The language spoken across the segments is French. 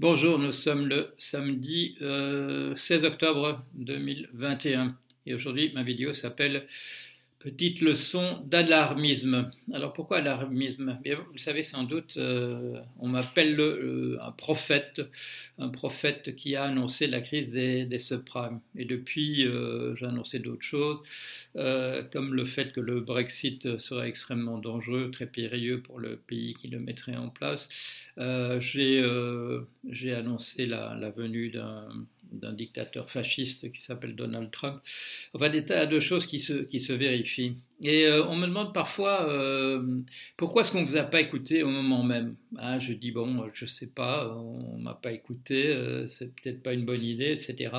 Bonjour, nous sommes le samedi 16 euh, octobre 2021 et aujourd'hui ma vidéo s'appelle Petite leçon d'alarmisme. Alors pourquoi alarmisme Vous savez sans doute, euh, on m'appelle un prophète, un prophète qui a annoncé la crise des, subprimes. Et depuis, euh, j'ai annoncé d'autres choses, euh, comme le fait que le Brexit serait extrêmement dangereux, très périlleux pour le pays qui le mettrait en place. j'ai annoncé la venue d'un d'un dictateur fasciste qui s'appelle Donald Trump. Enfin, des tas de choses qui se, qui se vérifient. Et euh, on me demande parfois euh, pourquoi est-ce qu'on ne vous a pas écouté au moment même? Ah, je dis bon, je ne sais pas, on m'a pas écouté, euh, c'est peut-être pas une bonne idée, etc.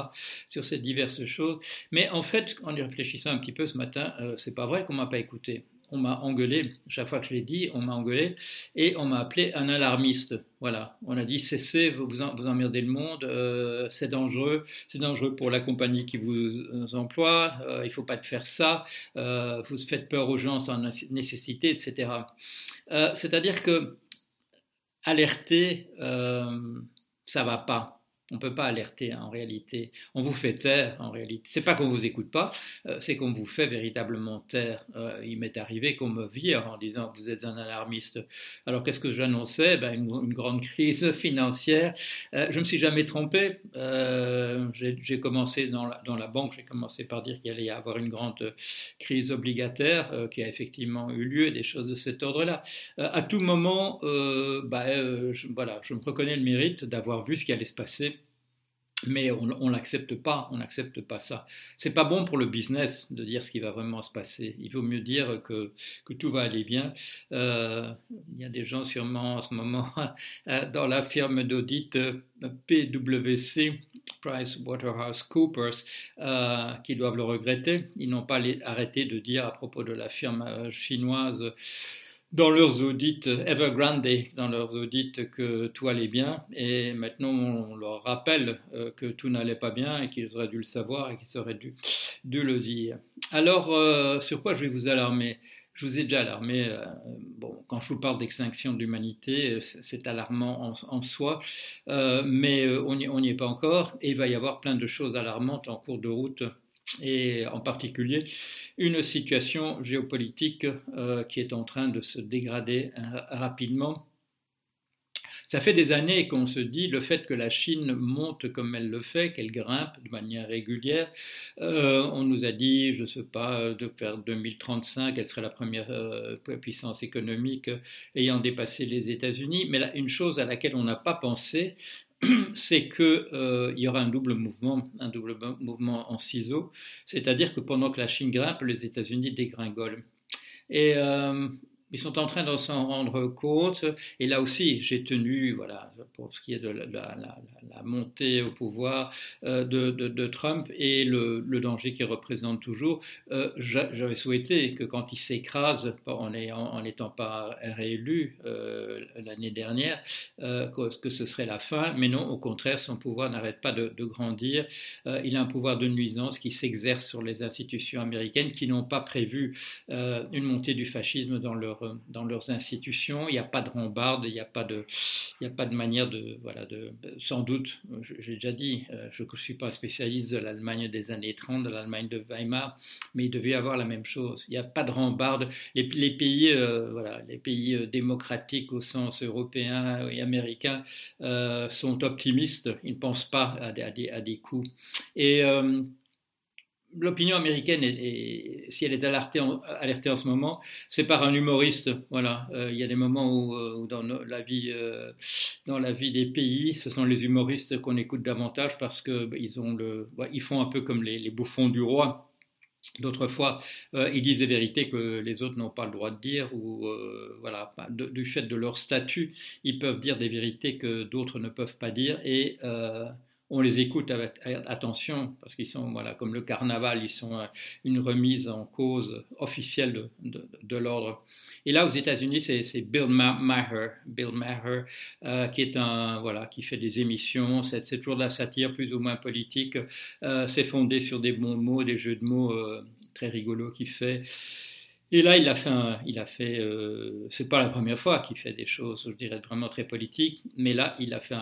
Sur ces diverses choses. Mais en fait, en y réfléchissant un petit peu ce matin, c'est pas vrai qu'on m'a pas écouté on m'a engueulé, chaque fois que je l'ai dit, on m'a engueulé, et on m'a appelé un alarmiste. Voilà, on a dit cessez, vous, vous emmerdez le monde, euh, c'est dangereux, c'est dangereux pour la compagnie qui vous emploie, euh, il ne faut pas te faire ça, euh, vous faites peur aux gens sans nécessité, etc. C'est-à-dire que alerter, ça va pas. On ne peut pas alerter hein, en réalité. On vous fait taire en réalité. C'est pas qu'on vous écoute pas, euh, c'est qu'on vous fait véritablement taire. Euh, il m'est arrivé qu'on me vire en disant vous êtes un alarmiste. Alors qu'est-ce que j'annonçais? Ben, une, grande crise financière. Euh, je me suis jamais trompé. J'ai commencé dans la, dans la banque, j'ai commencé par dire qu'il allait y avoir une grande crise obligataire qui a effectivement eu lieu, des choses de cet ordre-là. à tout moment, ben, je, voilà, je me reconnais le mérite d'avoir vu ce qui allait se passer mais on, l'accepte pas, on n'accepte pas ça. C'est pas bon pour le business de dire ce qui va vraiment se passer. Il vaut mieux dire que, que tout va aller bien. Euh, il y a des gens sûrement en ce moment euh, dans la firme d'audit euh, PwC, PricewaterhouseCoopers, euh, qui doivent le regretter. Ils n'ont pas arrêté de dire à propos de la firme chinoise dans leurs audits Evergrande, dans leurs audits que tout allait bien, et maintenant on leur rappelle euh, que tout n'allait pas bien et qu'ils auraient dû le savoir et qu'ils auraient dû, le dire. Alors, euh, sur quoi je vais vous alarmer? Je vous ai déjà alarmé. Euh, bon, quand je vous parle d'extinction de l'humanité, c'est alarmant en, soi, mais on n'y est pas encore. Et il va y avoir plein de choses alarmantes en cours de route et en particulier une situation géopolitique euh, qui est en train de se dégrader euh, rapidement. Ça fait des années qu'on se dit le fait que la Chine monte comme elle le fait, qu'elle grimpe de manière régulière. Euh, on nous a dit, je ne sais pas, de faire 2035, elle serait la première puissance économique ayant dépassé les États-Unis. Mais une chose à laquelle on n'a pas pensé, c'est qu'il euh, y aura un double mouvement, un double mouvement en ciseaux, c'est-à-dire que pendant que la Chine grimpe, les États-Unis dégringolent. Et euh, ils sont en train de s'en rendre compte. Et là aussi, j'ai tenu, voilà, pour ce qui est de la, montée au pouvoir euh, de, Trump et le, danger qu'il représente toujours, euh, j'avais souhaité que quand il s'écrase, en n'étant pas réélu euh, l'année dernière, que, ce serait la fin. Mais non, au contraire, son pouvoir n'arrête pas de, grandir. il a un pouvoir de nuisance qui s'exerce sur les institutions américaines qui n'ont pas prévu une montée du fascisme dans leur dans leurs institutions. Il n'y a pas de rambarde, il n'y a pas de, a pas de manière de, voilà, de, sans doute, j'ai déjà dit, euh, je ne suis pas spécialiste de l'Allemagne des années 30, de l'Allemagne de Weimar, mais il devait y avoir la même chose. Il n'y a pas de rambarde. Les, pays, euh, voilà, les pays euh, démocratiques au sens européen et américain sont optimistes. Ils ne pensent pas à des, à des, à des coups. Et l'opinion américaine, si elle est alertée en, alertée en ce moment, c'est par un humoriste. Voilà, euh, il y a des moments où, euh, dans la vie, euh, dans la vie des pays, ce sont les humoristes qu'on écoute davantage parce que bah, ils ont le, ils font un peu comme les, bouffons du roi. D'autres fois, ils disent des vérités que les autres n'ont pas le droit de dire, ou voilà, du fait de leur statut, ils peuvent dire des vérités que d'autres ne peuvent pas dire, et on les écoute avec attention parce qu'ils sont, voilà, comme le carnaval, ils sont euh, une remise en cause officielle de, l'ordre. Et là, aux États-Unis, c'est Bill Maher, Bill Maher, euh, qui est un, voilà, qui fait des émissions. C'est toujours de la satire plus ou moins politique. Euh, c'est fondé sur des bons mots, des jeux de mots très rigolos qu'il fait. Et là, il a fait, il a fait, euh, c'est pas la première fois qu'il fait des choses, je dirais vraiment très politiques, mais là, il a fait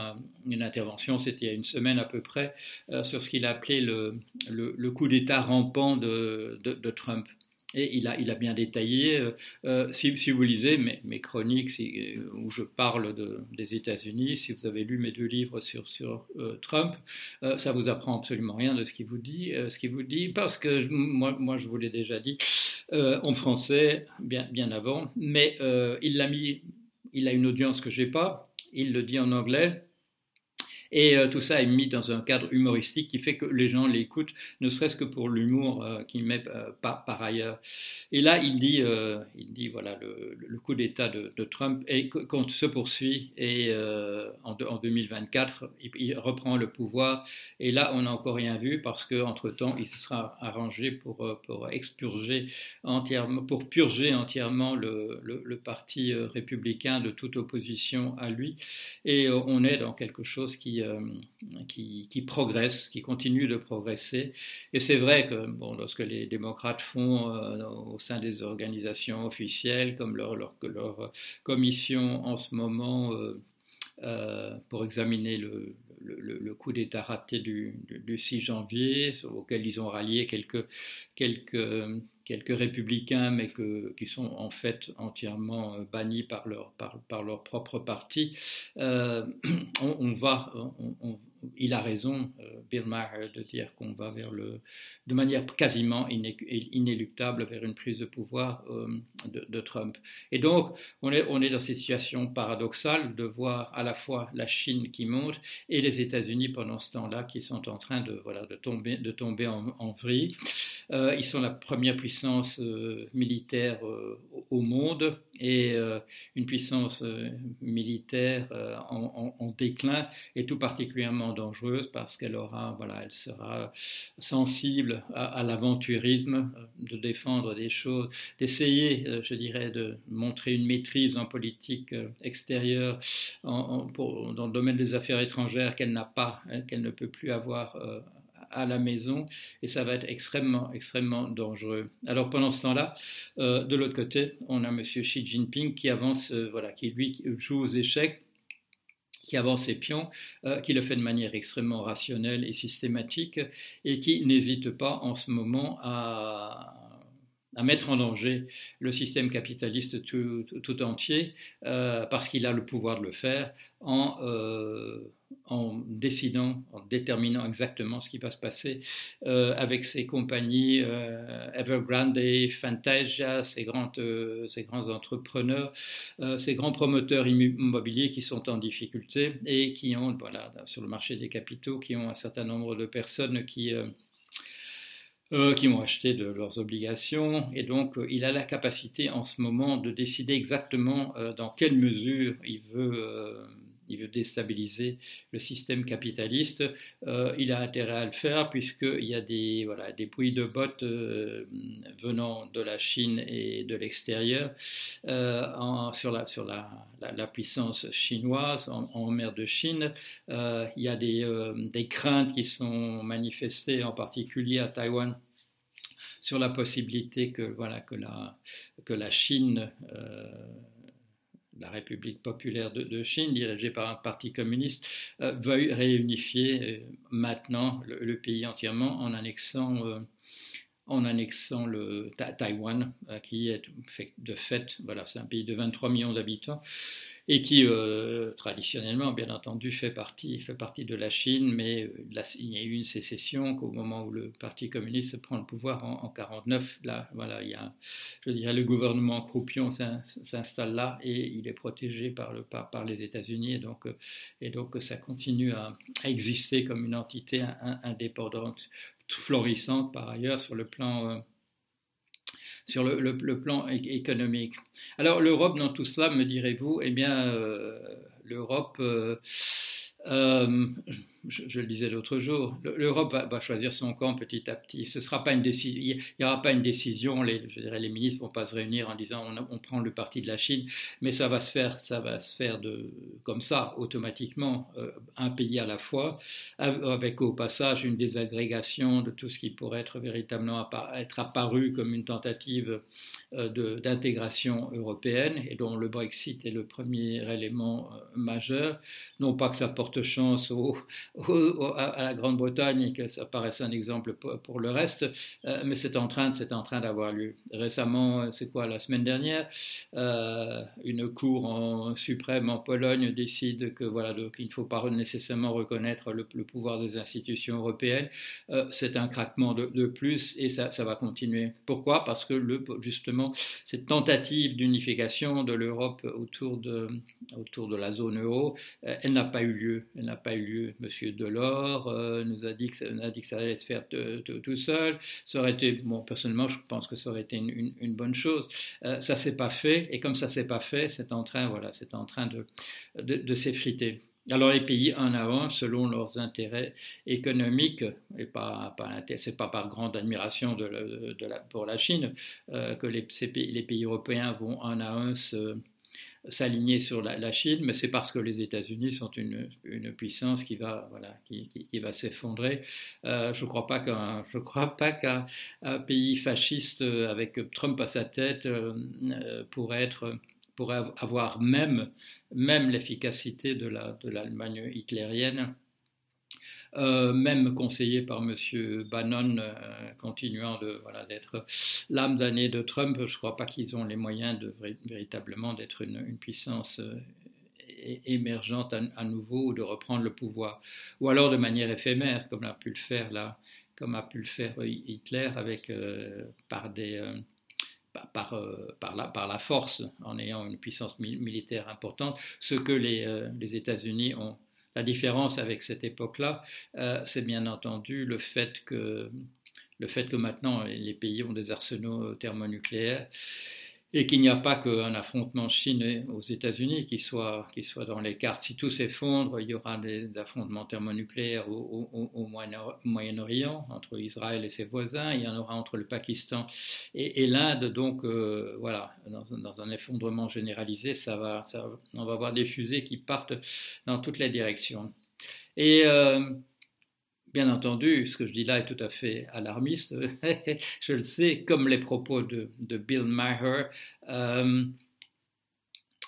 une intervention, c'était il y a une semaine à peu près, euh, sur ce qu'il a appelé le, coup d'État rampant de Trump. Et il a, bien détaillé, euh, euh, si, vous lisez mes, chroniques euh, où je parle de, des États-Unis, si vous avez lu mes deux livres sur, Trump, ça vous apprend absolument rien de ce qu'il vous dit, ce qu'il vous dit, parce que moi, je vous l'ai déjà dit en français bien, avant, mais il l'a mis, il a une audience que j'ai pas, il le dit en anglais, et euh, tout ça est mis dans un cadre humoristique qui fait que les gens l'écoutent, ne serait-ce que pour l'humour euh, qu'il met euh, par, par, ailleurs. Et là, il dit, il dit voilà, le, coup d'État de, Trump et qu'on se poursuit et en, en, 2024, il, reprend le pouvoir. Et là, on n'a encore rien vu parce qu'entre-temps, il se sera arrangé pour, pour expurger entièrement, pour purger entièrement le, le parti républicain de toute opposition à lui. Et on est dans quelque chose qui euh, qui, qui, progresse, qui continue de progresser. Et c'est vrai que bon, lorsque les démocrates font euh, au sein des organisations officielles, comme leur, leur, commission en ce moment, euh, pour examiner le, le, coup d'État raté du, du, 6 janvier, auquel ils ont rallié quelques, quelques, quelques républicains, mais qui sont en fait entièrement bannis par leur, par, leur propre parti, euh, on, va, il a raison, euh, Bill Maher, de dire qu'on va vers le, de manière quasiment inéluctable vers une prise de pouvoir euh, de, Trump. Et donc, on est, on est dans cette situation paradoxale de voir à la fois la Chine qui monte et les États-Unis pendant ce temps-là qui sont en train de, voilà, de tomber, de tomber en, en vrille. Euh, ils sont la première puissance militaire au monde et une puissance militaire en, en, déclin et tout particulièrement dangereuse parce qu'elle aura, voilà, elle sera sensible à, l'aventurisme, euh, de défendre des choses, d'essayer, euh, je dirais, de montrer une maîtrise en politique euh, extérieure, dans le domaine des affaires étrangères qu'elle n'a pas, hein, qu'elle ne peut plus avoir à la maison et ça va être extrêmement, extrêmement dangereux. Alors pendant ce temps-là, de l'autre côté, on a M. Xi Jinping qui avance, voilà, qui lui joue aux échecs qui avance ses pions, euh, qui le fait de manière extrêmement rationnelle et systématique, et qui n'hésite pas en ce moment à, à mettre en danger le système capitaliste tout, entier, euh, parce qu'il a le pouvoir de le faire en, euh, en décidant, en déterminant exactement ce qui va se passer euh, avec ces compagnies Evergrande, Fantasia, ces grands entrepreneurs, ces grands promoteurs immobiliers qui sont en difficulté et qui ont, voilà, sur le marché des capitaux, qui ont un certain nombre de personnes qui euh, qui ont acheté de leurs obligations. Et donc, euh, il a la capacité en ce moment de décider exactement euh, dans quelle mesure il veut il veut déstabiliser le système capitaliste. Euh, il a intérêt à le faire puisqu'il y a des, voilà, des bruits de bottes euh, venant de la Chine et de l'extérieur euh, sur, la, sur la, la, puissance chinoise en, mer de Chine. il y a des, des craintes qui sont manifestées en particulier à Taïwan sur la possibilité que, voilà, que, la, que la Chine la République populaire de, Chine, dirigée par un parti communiste, euh, veuille réunifier euh, maintenant le, pays entièrement en annexant, euh, en annexant le Taïwan, qui est de fait, voilà, c'est un pays de 23 millions d'habitants, et qui euh, traditionnellement, bien entendu, fait partie, fait partie de la Chine, mais euh, il y a eu une sécession qu'au moment où le Parti communiste prend le pouvoir en, 1949, là, voilà, il y a, le gouvernement croupion s'installe là et il est protégé par, le, par, par les États-Unis, et donc, euh, et donc ça continue à, exister comme une entité indépendante, florissante par ailleurs sur le plan sur le, plan économique. Alors l'Europe dans tout cela, me direz-vous, eh bien euh, l'Europe, euh, je, le disais l'autre jour, l'Europe va, choisir son camp petit à petit. Ce sera pas une décision, il n'y aura pas une décision. Les, je dirais, les ministres vont pas se réunir en disant on, prend le parti de la Chine, mais ça va se faire, ça va se faire comme ça automatiquement, euh, un pays à la fois, avec au passage une désagrégation de tout ce qui pourrait être véritablement être apparu comme une tentative euh, d'intégration européenne et dont le Brexit est le premier élément euh, majeur. Non pas que ça porte chance au, à la Grande-Bretagne et que ça paraisse un exemple pour, le reste, euh, mais c'est en train, c'est en train d'avoir lieu. Récemment, euh, c'est quoi, la semaine dernière, euh, une cour suprême en Pologne décide que voilà, qu'il ne faut pas nécessairement reconnaître le, pouvoir des institutions européennes. c'est un craquement de, plus et ça, va continuer. Pourquoi? Parce que justement, cette tentative d'unification de l'Europe autour de, autour de la zone euro, elle n'a pas eu lieu. Elle n'a pas eu lieu. Monsieur Delors euh, nous a dit, que ça, a dit que ça allait se faire tout seul. Ça bon, personnellement, je pense que ça aurait été une, bonne chose. Euh, ça s'est pas fait, et comme ça s'est pas fait, c'est en train, voilà, c'est en train de, de, s'effriter. Alors les pays à un, selon leurs intérêts économiques, et pas, pas pas par grande admiration pour la Chine euh, que les, les, pays européens vont un à un se, s'aligner sur la, Chine, mais c'est parce que les États-Unis sont une, puissance qui va, voilà, qui, va s'effondrer. Euh, je ne crois pas qu'un, pays fasciste avec Trump à sa tête euh, pourrait être pourrait avoir même, même l'efficacité de, la, de l'Allemagne hitlérienne euh, même conseillé par M. Bannon, euh, continuant de, voilà, d'être l'âme d'année de Trump, je ne crois pas qu'ils ont les moyens de véritablement d'être une, puissance euh, émergente à, nouveau ou de reprendre le pouvoir, ou alors de manière éphémère, comme a pu le faire là, comme a pu le faire Hitler avec par des par, par, la, par, la, force, en ayant une puissance militaire importante, ce que les, les États-Unis ont, la différence avec cette époque-là, euh, c'est bien entendu le fait que le fait que maintenant les pays ont des arsenaux thermonucléaires et qu'il n'y a pas qu'un affrontement Chine aux États-Unis qui soit, qui soit dans les cartes. Si tout s'effondre, il y aura des affrontements thermonucléaires au, Moyen-Orient, entre Israël et ses voisins, il y en aura entre le Pakistan et, l'Inde. Donc, euh, voilà, dans, un effondrement généralisé, on va avoir des fusées qui partent dans toutes les directions. Et. Euh, Bien entendu, ce que je dis là est tout à fait alarmiste, je le sais, comme les propos de, Bill Maher euh,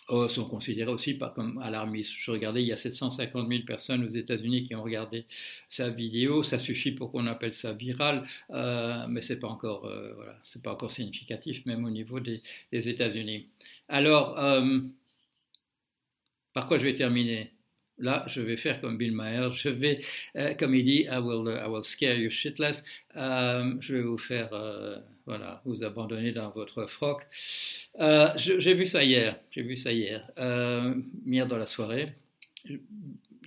oh, sont considérés aussi pas comme alarmistes. Je regardais, il y a 750 000 personnes aux États-Unis qui ont regardé sa vidéo, ça suffit pour qu'on appelle ça viral, euh, mais c'est pas euh, voilà, pas encore significatif, même au niveau des États-Unis. Alors, par quoi je vais terminer? Là, je vais faire comme Bill Maher, je vais, euh, comme il dit, I will, I will scare you shitless. Euh, je vais vous faire, euh, voilà, vous abandonner dans votre froc. j'ai vu ça hier, j'ai vu ça hier, hier dans la soirée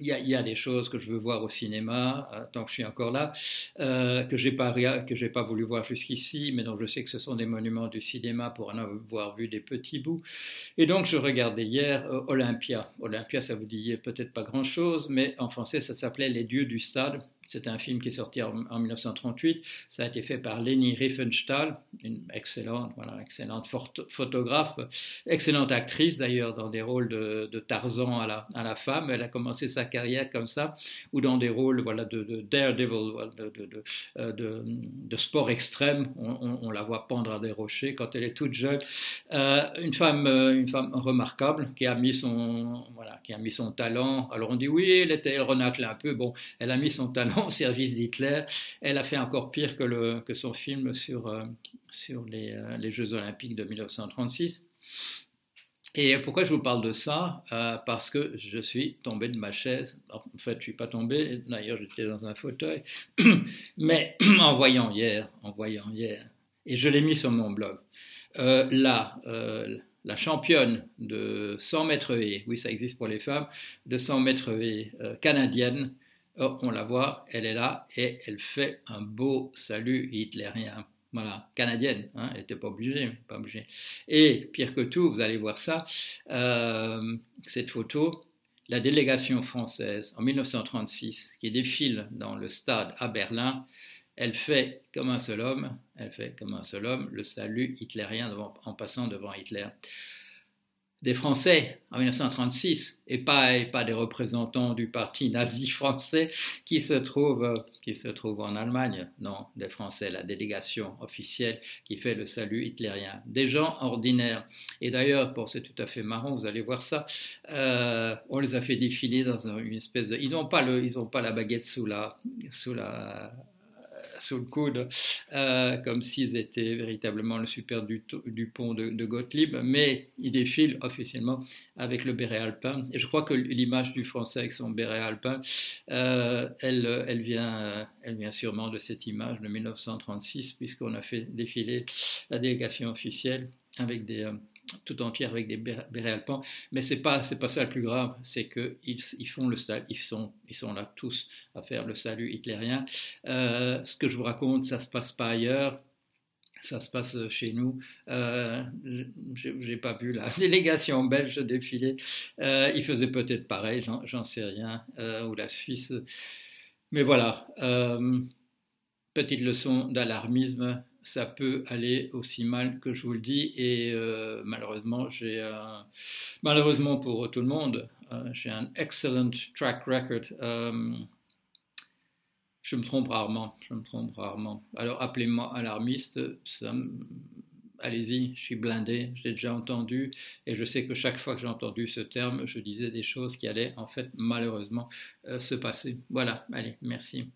il y, a, des choses que je veux voir au cinéma, euh, tant que je suis encore là, euh, que je n'ai pas, pas voulu voir jusqu'ici, mais dont je sais que ce sont des monuments du cinéma pour en avoir vu des petits bouts. Et donc, je regardais hier euh, Olympia. Olympia, ça vous dit peut-être pas grand-chose, mais en français, ça s'appelait Les dieux du stade. C'est un film qui est sorti en, 1938. Ça a été fait par Leni Riefenstahl, une excellente, voilà, excellente photographe, excellente actrice d'ailleurs dans des rôles de, Tarzan à la, femme. Elle a commencé sa carrière comme ça, ou dans des rôles voilà, de, de daredevil, de, euh, de, sport extrême. On, la voit pendre à des rochers quand elle est toute jeune. Euh, une, femme, euh, une femme remarquable qui a mis son, voilà, qui a mis son talent. Alors on dit oui, elle, était, elle renacle un peu. Bon, elle a mis son talent au service d'Hitler. Elle a fait encore pire que, son film sur, euh, euh, les, Jeux olympiques de 1936. Et pourquoi je vous parle de ça? Euh, Parce que je suis tombé de ma chaise. En fait, je ne suis pas tombé, d'ailleurs j'étais dans un fauteuil, mais en voyant hier, en voyant hier, et je l'ai mis sur mon blog, là, la championne de 100 mètres et, oui ça existe pour les femmes, de 100 mètres et canadienne, on la voit, elle est là et elle fait un beau salut hitlérien. Voilà, canadienne, hein, elle n'était pas obligée, pas obligée. Et pire que tout, vous allez voir ça, euh, cette photo, la délégation française en 1936 qui défile dans le stade à Berlin, elle fait comme un seul homme, elle fait comme un seul homme le salut hitlérien en passant devant Hitler des Français en 1936 et pas, des représentants du parti nazi français qui se trouvent qui se trouve en Allemagne. Non, des Français, la délégation officielle qui fait le salut hitlérien. Des gens ordinaires. Et d'ailleurs, pour c'est tout à fait marrant, vous allez voir ça, euh, on les a fait défiler dans une espèce de... Ils n'ont pas, la baguette sous la sous le coude, euh, comme s'ils étaient véritablement le super du, pont de, Gottlieb, mais ils défilent officiellement avec le béret alpin. Et je crois que l'image du français avec son béret alpin, euh, elle, elle, vient, elle vient sûrement de cette image de 1936, puisqu'on a fait défiler la délégation officielle avec des, euh, tout entière avec des bérets alpins, mais c'est pas c'est pas ça le plus grave, c'est que ils, font le ils sont ils sont là tous à faire le salut hitlérien. Euh, ce que je vous raconte, ça se passe pas ailleurs. Ça se passe chez nous. Euh, J'ai pas vu la délégation belge défiler. Euh, ils faisaient peut-être pareil, j'en sais rien, euh, ou la Suisse. Mais voilà, euh, petite leçon d'alarmisme ça peut aller aussi mal que je vous le dis. Et euh, malheureusement, j'ai malheureusement pour tout le monde, euh, j'ai un excellent track record. Euh, je me trompe rarement, je me trompe rarement. Alors appelez-moi alarmiste, allez-y, je suis blindé, j'ai déjà entendu, et je sais que chaque fois que j'ai entendu ce terme, je disais des choses qui allaient en fait malheureusement se passer. Voilà, allez, merci.